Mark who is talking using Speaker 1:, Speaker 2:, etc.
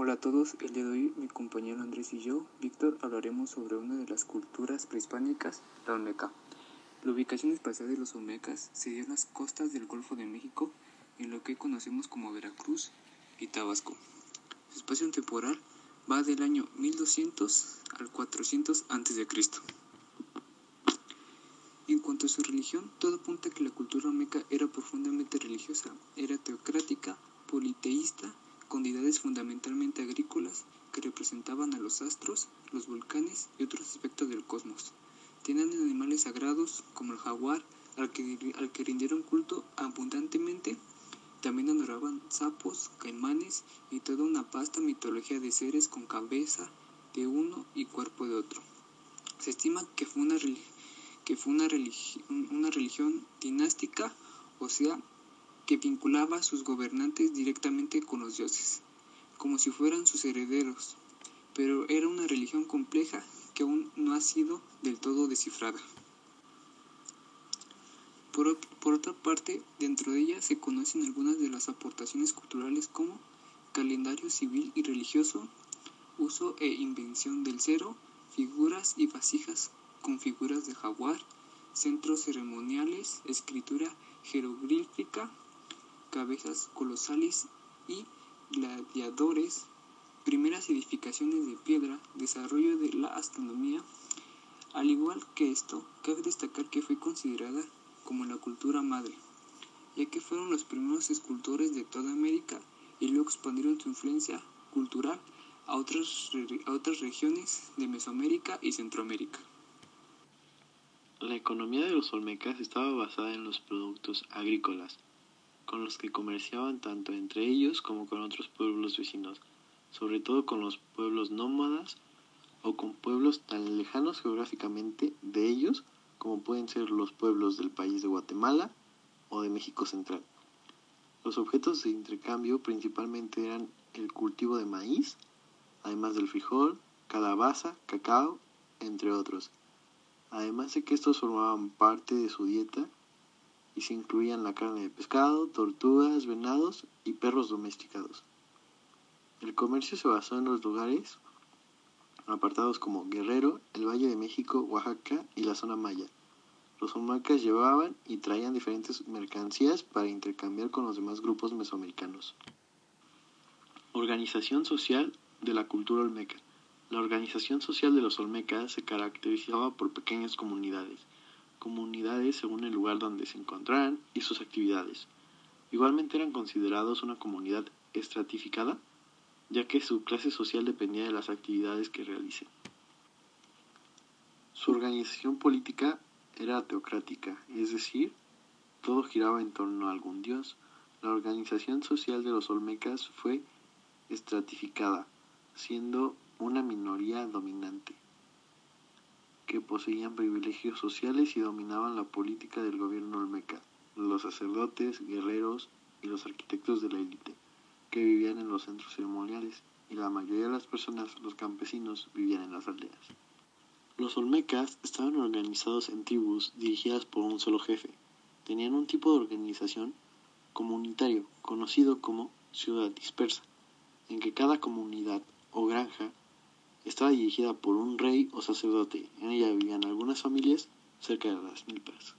Speaker 1: Hola a todos, el día de hoy mi compañero Andrés y yo, Víctor, hablaremos sobre una de las culturas prehispánicas, la Olmeca. La ubicación espacial de los Olmecas se dio en las costas del Golfo de México, en lo que conocemos como Veracruz y Tabasco. Su espacio temporal va del año 1200 al 400 a.C. En cuanto a su religión, todo apunta a que la cultura olmeca era profundamente religiosa, era teocrática, politeísta, con deidades fundamentalmente agrícolas que representaban a los astros, los volcanes y otros aspectos del cosmos. Tenían animales sagrados como el jaguar, al que, al que rindieron culto abundantemente. También adoraban sapos, caimanes y toda una vasta mitología de seres con cabeza de uno y cuerpo de otro. Se estima que fue una, que fue una, una religión dinástica, o sea, que vinculaba a sus gobernantes directamente con los dioses, como si fueran sus herederos, pero era una religión compleja que aún no ha sido del todo descifrada. Por, por, otra parte, dentro de ella se conocen algunas de las aportaciones culturales como calendario civil y religioso, uso e invención del cero, figuras y vasijas con figuras de jaguar, centros ceremoniales, escritura jeroglífica, cabezas colosales y gladiadores, primeras edificaciones de piedra, desarrollo de la astronomía. Al igual que esto, cabe destacar que fue considerada como la cultura madre, ya que fueron los primeros escultores de toda América y luego expandieron su influencia cultural a otras, a otras regiones de Mesoamérica y Centroamérica.
Speaker 2: La economía de los olmecas estaba basada en los productos agrícolas, con los que comerciaban tanto entre ellos como con otros pueblos vecinos, sobre todo con los pueblos nómadas o con pueblos tan lejanos geográficamente de ellos como pueden ser los pueblos del país de Guatemala o de México Central. Los objetos de intercambio principalmente eran el cultivo de maíz, además del frijol, calabaza, cacao, entre otros. Además de que estos formaban parte de su dieta y se incluían la carne de pescado, tortugas, venados y perros domesticados. El comercio se basó en los lugares apartados como Guerrero, el Valle de México, Oaxaca y la zona maya. Los olmecas llevaban y traían diferentes mercancías para intercambiar con los demás grupos mesoamericanos. Organización social de la cultura olmeca. La organización social de los olmecas se caracterizaba por pequeñas comunidades comunidades según el lugar donde se encontraran y sus actividades. Igualmente eran considerados una comunidad estratificada, ya que su clase social dependía de las actividades que realicen. Su organización política era teocrática, es decir, todo giraba en torno a algún dios. La organización social de los olmecas fue estratificada, siendo una minoría poseían privilegios sociales y dominaban la política del gobierno olmeca, los sacerdotes, guerreros y los arquitectos de la élite, que vivían en los centros ceremoniales, y la mayoría de las personas, los campesinos, vivían en las aldeas. Los olmecas estaban organizados en tribus dirigidas por un solo jefe. Tenían un tipo de organización comunitario, conocido como ciudad dispersa, en que cada comunidad o granja estaba dirigida por un rey o sacerdote. En ella vivían algunas familias, cerca de las milpas.